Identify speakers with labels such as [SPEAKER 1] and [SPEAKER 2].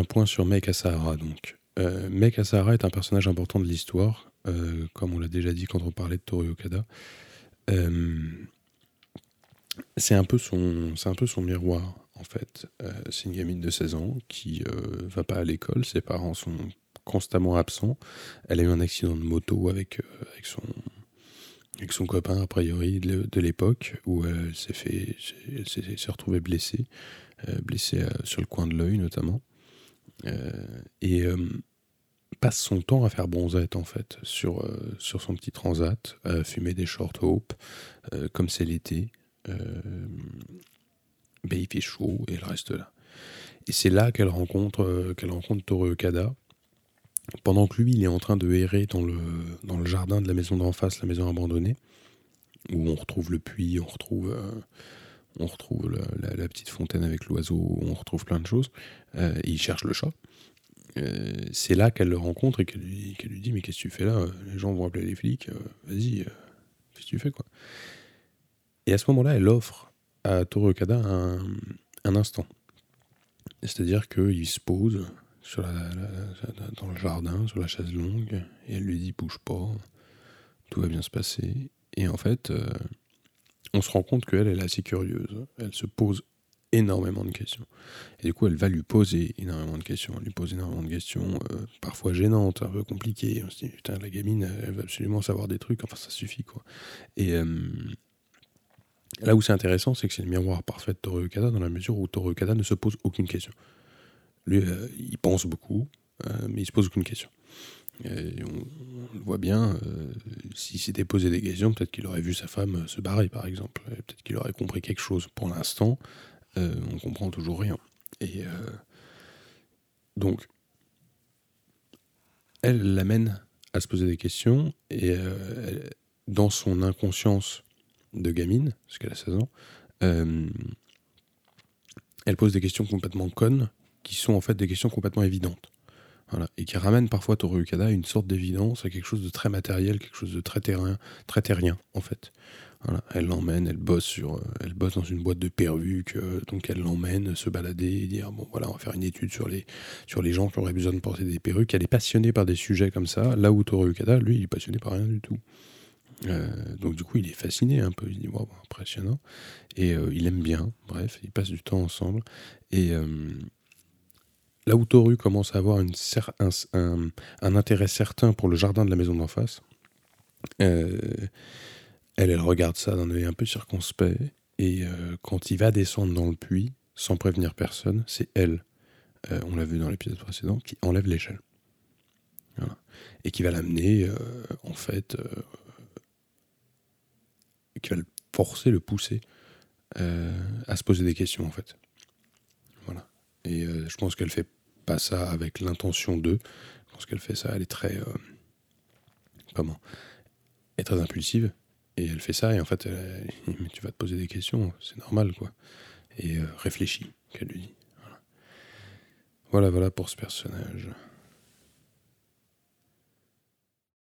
[SPEAKER 1] un point sur Mek Asahara. Donc, euh, est un personnage important de l'histoire, euh, comme on l'a déjà dit quand on parlait de Toru Okada. Euh, c'est un peu son, un peu son miroir en fait. Euh, c'est une gamine de 16 ans qui va pas à l'école, ses parents sont constamment absents. Elle a eu un accident de moto avec, avec son avec son copain a priori de, l'époque où elle s'est fait s'est retrouvée blessée blessée sur le coin de l'œil notamment et euh, passe son temps à faire bronzette en fait sur, euh, sur son petit transat à fumer des short hope euh, comme c'est l'été. Euh, ben, il fait chaud et elle reste là. Et c'est là qu'elle rencontre euh, qu'elle rencontre Toru Okada. Pendant que lui il est en train de errer dans le, dans le jardin de la maison d'en face la maison abandonnée où on retrouve le puits on retrouve euh, on retrouve la, petite fontaine avec l'oiseau on retrouve plein de choses euh, il cherche le chat euh, c'est là qu'elle le rencontre et qu'elle lui, dit mais qu'est-ce que tu fais là? Les gens vont appeler les flics, euh, vas-y, qu'est-ce que tu fais Et à ce moment-là, elle offre à Toru Okada un, instant. C'est-à-dire qu'il se pose dans le jardin, sur la chaise longue, et elle lui dit bouge pas, tout va bien se passer. Et en fait, on se rend compte qu'elle, elle est assez curieuse. Elle se pose énormément de questions. Et du coup, elle va lui poser énormément de questions. Elle lui pose énormément de questions, euh, parfois gênantes, un peu compliquées. On se dit, putain, la gamine, elle va absolument savoir des trucs. Enfin, ça suffit, quoi. Et euh, là où c'est intéressant, c'est que c'est le miroir parfait de Toru Okada, dans la mesure où Toru Okada ne se pose aucune question. Lui, euh, il pense beaucoup, mais il se pose aucune question. On, le voit bien, euh, s'il s'était posé des questions, peut-être qu'il aurait vu sa femme se barrer, par exemple. Peut-être qu'il aurait compris quelque chose. Pour l'instant, euh, on comprend toujours rien. Et euh, donc, elle l'amène à se poser des questions et euh, dans son inconscience de gamine, parce qu'elle a 16 ans, euh, elle pose des questions complètement connes qui sont en fait des questions complètement évidentes. Et qui ramènent parfois Toru Ukada à une sorte d'évidence, à quelque chose de très matériel, quelque chose de très terrain, très terrien en fait. Elle l'emmène, elle bosse sur, euh, elle bosse dans une boîte de perruques, euh, donc elle l'emmène se balader et dire bon voilà on va faire une étude sur les sur les gens qui auraient besoin de porter des perruques. Elle est passionnée par des sujets comme ça, là où Toru Ukada lui il est passionné par rien du tout. Euh, donc du coup il est fasciné un peu, il dit wow, impressionnant et il aime bien. Bref, ils passent du temps ensemble et là où Toru commence à avoir un, intérêt certain pour le jardin de la maison d'en face, euh, elle, elle regarde ça d'un œil un peu circonspect. Et euh, quand il va descendre dans le puits, sans prévenir personne, c'est elle, euh, on l'a vu dans l'épisode précédent, qui enlève l'échelle. Et qui va l'amener, en fait, qui va le forcer, le pousser à se poser des questions, en fait. Voilà. Et je pense qu'elle fait pas ça avec l'intention d'eux. Je pense qu'elle fait ça, elle est très. euh, comment est très impulsive. Et elle fait ça, et en fait, tu vas te poser des questions, c'est normal, quoi. Et euh, réfléchis, qu'elle lui dit. Voilà, voilà pour ce personnage.